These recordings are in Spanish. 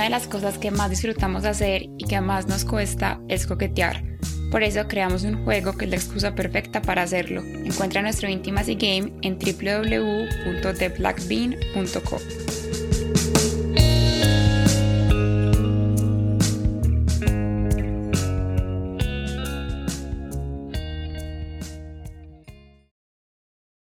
Una de las cosas que más disfrutamos hacer y que más nos cuesta es coquetear. Por eso creamos un juego que es la excusa perfecta para hacerlo. Encuentra nuestro Intimacy Game en www.theblackbean.co.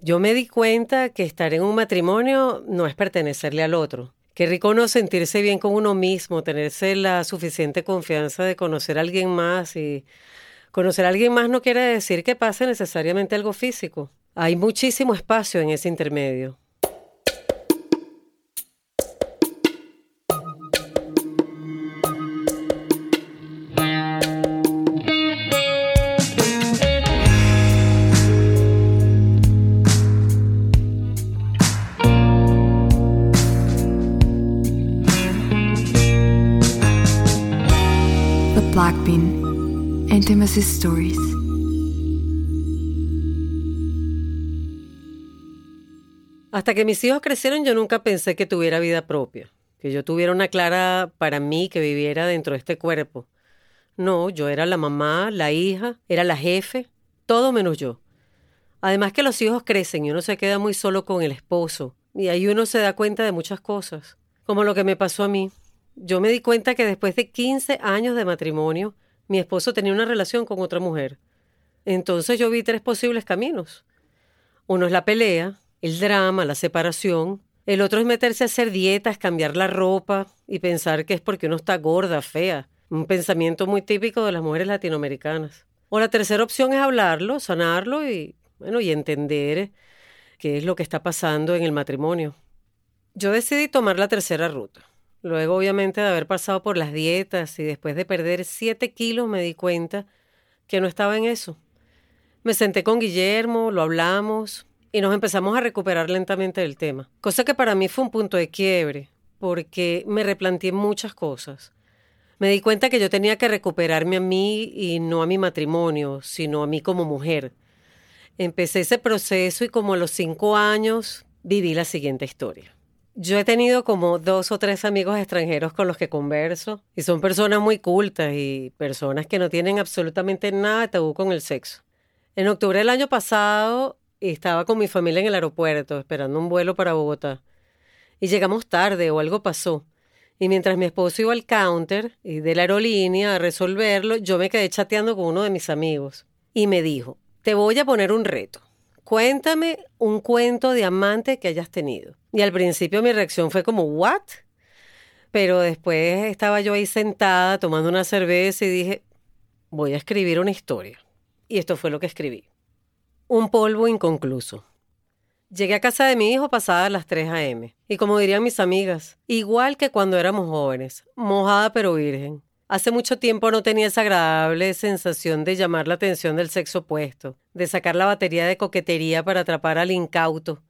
Yo me di cuenta que estar en un matrimonio no es pertenecerle al otro. Qué rico no sentirse bien con uno mismo, tenerse la suficiente confianza de conocer a alguien más y conocer a alguien más no quiere decir que pase necesariamente algo físico. Hay muchísimo espacio en ese intermedio. Hasta que mis hijos crecieron yo nunca pensé que tuviera vida propia, que yo tuviera una clara para mí que viviera dentro de este cuerpo. No, yo era la mamá, la hija, era la jefe, todo menos yo. Además que los hijos crecen y uno se queda muy solo con el esposo, y ahí uno se da cuenta de muchas cosas, como lo que me pasó a mí. Yo me di cuenta que después de 15 años de matrimonio, mi esposo tenía una relación con otra mujer. Entonces yo vi tres posibles caminos. Uno es la pelea, el drama, la separación. El otro es meterse a hacer dietas, cambiar la ropa y pensar que es porque uno está gorda, fea. Un pensamiento muy típico de las mujeres latinoamericanas. O la tercera opción es hablarlo, sanarlo y, bueno, y entender qué es lo que está pasando en el matrimonio. Yo decidí tomar la tercera ruta. Luego, obviamente, de haber pasado por las dietas y después de perder 7 kilos, me di cuenta que no estaba en eso. Me senté con Guillermo, lo hablamos y nos empezamos a recuperar lentamente del tema. Cosa que para mí fue un punto de quiebre, porque me replanteé muchas cosas. Me di cuenta que yo tenía que recuperarme a mí y no a mi matrimonio, sino a mí como mujer. Empecé ese proceso y como a los cinco años viví la siguiente historia. Yo he tenido como dos o tres amigos extranjeros con los que converso y son personas muy cultas y personas que no tienen absolutamente nada de tabú con el sexo. En octubre del año pasado estaba con mi familia en el aeropuerto esperando un vuelo para Bogotá y llegamos tarde o algo pasó. Y mientras mi esposo iba al counter y de la aerolínea a resolverlo, yo me quedé chateando con uno de mis amigos y me dijo, te voy a poner un reto. Cuéntame un cuento de amante que hayas tenido. Y al principio mi reacción fue como, ¿what? Pero después estaba yo ahí sentada tomando una cerveza y dije, voy a escribir una historia. Y esto fue lo que escribí. Un polvo inconcluso. Llegué a casa de mi hijo pasadas las 3 a.m. Y como dirían mis amigas, igual que cuando éramos jóvenes, mojada pero virgen. Hace mucho tiempo no tenía esa agradable sensación de llamar la atención del sexo opuesto, de sacar la batería de coquetería para atrapar al incauto,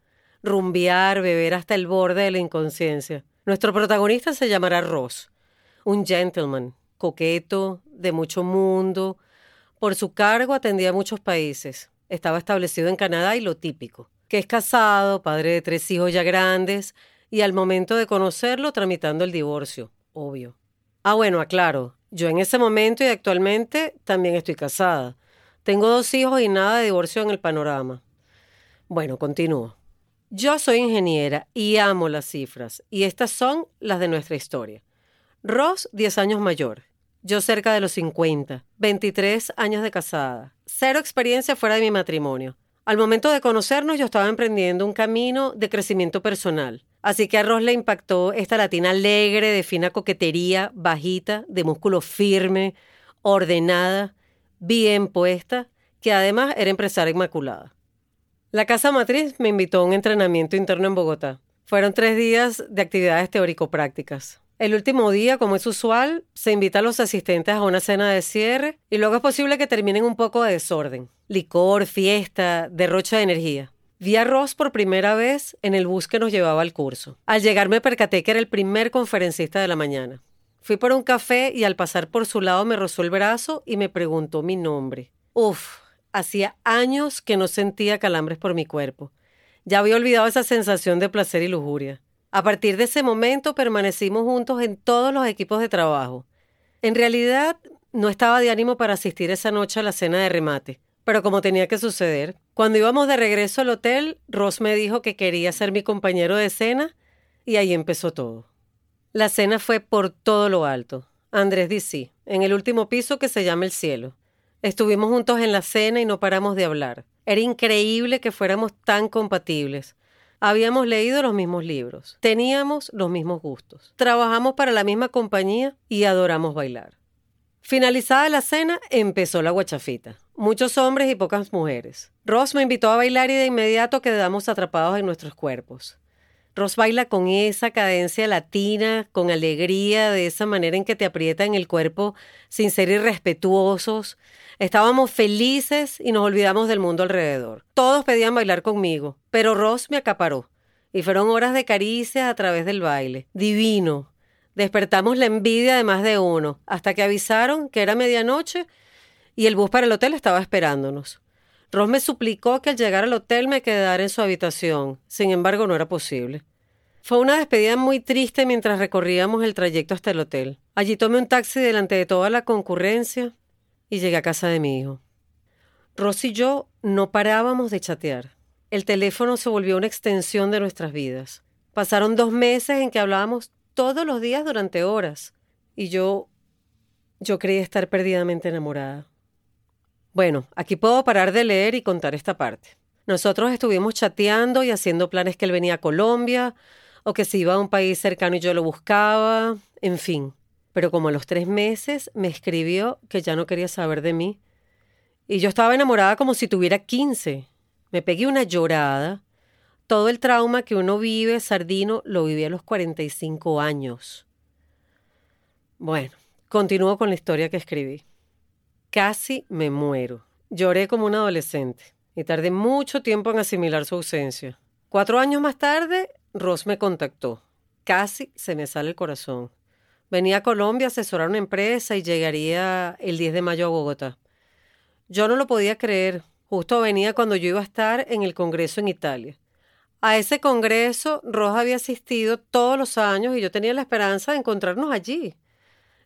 rumbear, beber hasta el borde de la inconsciencia. Nuestro protagonista se llamará Ross, un gentleman, coqueto, de mucho mundo. Por su cargo atendía a muchos países. Estaba establecido en Canadá y lo típico, que es casado, padre de tres hijos ya grandes, y al momento de conocerlo tramitando el divorcio, obvio. Ah, bueno, aclaro. Yo en ese momento y actualmente también estoy casada. Tengo dos hijos y nada de divorcio en el panorama. Bueno, continúo. Yo soy ingeniera y amo las cifras, y estas son las de nuestra historia. Ross, 10 años mayor. Yo cerca de los 50, 23 años de casada. Cero experiencia fuera de mi matrimonio. Al momento de conocernos yo estaba emprendiendo un camino de crecimiento personal. Así que a Ross le impactó esta latina alegre, de fina coquetería, bajita, de músculo firme, ordenada, bien puesta, que además era empresaria inmaculada. La casa matriz me invitó a un entrenamiento interno en Bogotá. Fueron tres días de actividades teórico-prácticas. El último día, como es usual, se invita a los asistentes a una cena de cierre y luego es posible que terminen un poco de desorden. Licor, fiesta, derrocha de energía. Vi a Ross por primera vez en el bus que nos llevaba al curso. Al llegar me percaté que era el primer conferencista de la mañana. Fui por un café y al pasar por su lado me rozó el brazo y me preguntó mi nombre. Uf, hacía años que no sentía calambres por mi cuerpo. Ya había olvidado esa sensación de placer y lujuria. A partir de ese momento permanecimos juntos en todos los equipos de trabajo. En realidad, no estaba de ánimo para asistir esa noche a la cena de remate, pero como tenía que suceder, cuando íbamos de regreso al hotel, Ross me dijo que quería ser mi compañero de cena y ahí empezó todo. La cena fue por todo lo alto. Andrés dice, en el último piso que se llama el cielo. Estuvimos juntos en la cena y no paramos de hablar. Era increíble que fuéramos tan compatibles. Habíamos leído los mismos libros, teníamos los mismos gustos, trabajamos para la misma compañía y adoramos bailar. Finalizada la cena, empezó la guachafita. Muchos hombres y pocas mujeres. Ross me invitó a bailar y de inmediato quedamos atrapados en nuestros cuerpos. Ross baila con esa cadencia latina, con alegría, de esa manera en que te aprieta en el cuerpo sin ser irrespetuosos. Estábamos felices y nos olvidamos del mundo alrededor. Todos pedían bailar conmigo, pero Ross me acaparó. Y fueron horas de caricias a través del baile. Divino. Despertamos la envidia de más de uno, hasta que avisaron que era medianoche y el bus para el hotel estaba esperándonos. Ross me suplicó que al llegar al hotel me quedara en su habitación. Sin embargo, no era posible. Fue una despedida muy triste mientras recorríamos el trayecto hasta el hotel. Allí tomé un taxi delante de toda la concurrencia y llegué a casa de mi hijo. Ross y yo no parábamos de chatear. El teléfono se volvió una extensión de nuestras vidas. Pasaron dos meses en que hablábamos todos los días durante horas. Y yo... yo creía estar perdidamente enamorada. Bueno, aquí puedo parar de leer y contar esta parte. Nosotros estuvimos chateando y haciendo planes que él venía a Colombia, o que se iba a un país cercano y yo lo buscaba, en fin. Pero como a los tres meses me escribió que ya no quería saber de mí. Y yo estaba enamorada como si tuviera quince. Me pegué una llorada. Todo el trauma que uno vive, Sardino, lo viví a los 45 años. Bueno, continúo con la historia que escribí. Casi me muero. Lloré como un adolescente y tardé mucho tiempo en asimilar su ausencia. Cuatro años más tarde, Ross me contactó. Casi se me sale el corazón. Venía a Colombia a asesorar una empresa y llegaría el 10 de mayo a Bogotá. Yo no lo podía creer. Justo venía cuando yo iba a estar en el Congreso en Italia. A ese Congreso Ross había asistido todos los años y yo tenía la esperanza de encontrarnos allí.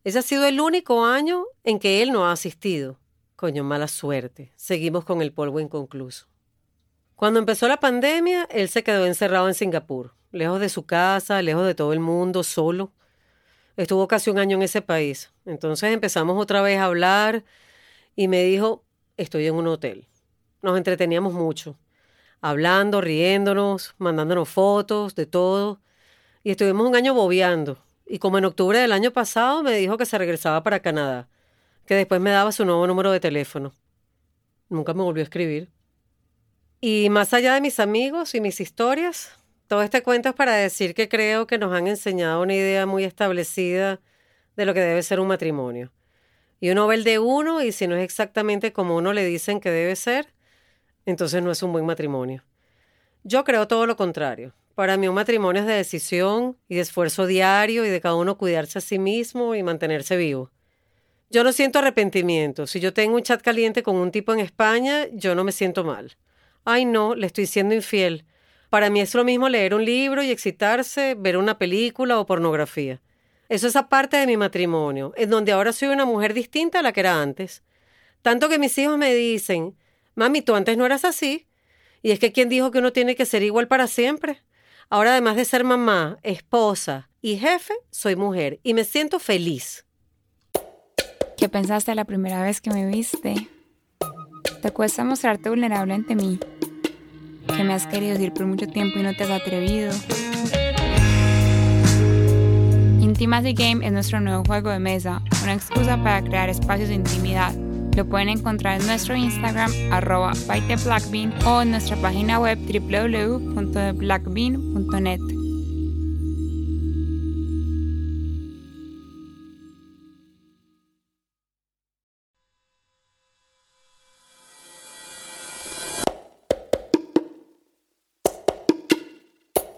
Ese ha sido el único año en que él no ha asistido. Coño, mala suerte. Seguimos con el polvo inconcluso. Cuando empezó la pandemia, él se quedó encerrado en Singapur, lejos de su casa, lejos de todo el mundo, solo. Estuvo casi un año en ese país. Entonces empezamos otra vez a hablar y me dijo, estoy en un hotel. Nos entreteníamos mucho, hablando, riéndonos, mandándonos fotos, de todo. Y estuvimos un año bobeando. Y como en octubre del año pasado me dijo que se regresaba para Canadá, que después me daba su nuevo número de teléfono. Nunca me volvió a escribir. Y más allá de mis amigos y mis historias, todo este cuento es para decir que creo que nos han enseñado una idea muy establecida de lo que debe ser un matrimonio. Y uno ve el de uno y si no es exactamente como uno le dicen que debe ser, entonces no es un buen matrimonio. Yo creo todo lo contrario. Para mí un matrimonio es de decisión y de esfuerzo diario y de cada uno cuidarse a sí mismo y mantenerse vivo. Yo no siento arrepentimiento. Si yo tengo un chat caliente con un tipo en España, yo no me siento mal. Ay, no, le estoy siendo infiel. Para mí es lo mismo leer un libro y excitarse, ver una película o pornografía. Eso es aparte de mi matrimonio, en donde ahora soy una mujer distinta a la que era antes. Tanto que mis hijos me dicen, mami, tú antes no eras así. Y es que ¿quién dijo que uno tiene que ser igual para siempre? Ahora, además de ser mamá, esposa y jefe, soy mujer y me siento feliz. ¿Qué pensaste la primera vez que me viste? ¿Te cuesta mostrarte vulnerable ante mí? ¿Que me has querido decir por mucho tiempo y no te has atrevido? Intimacy Game es nuestro nuevo juego de mesa, una excusa para crear espacios de intimidad lo pueden encontrar en nuestro Instagram arroba o en nuestra página web www.blackbean.net.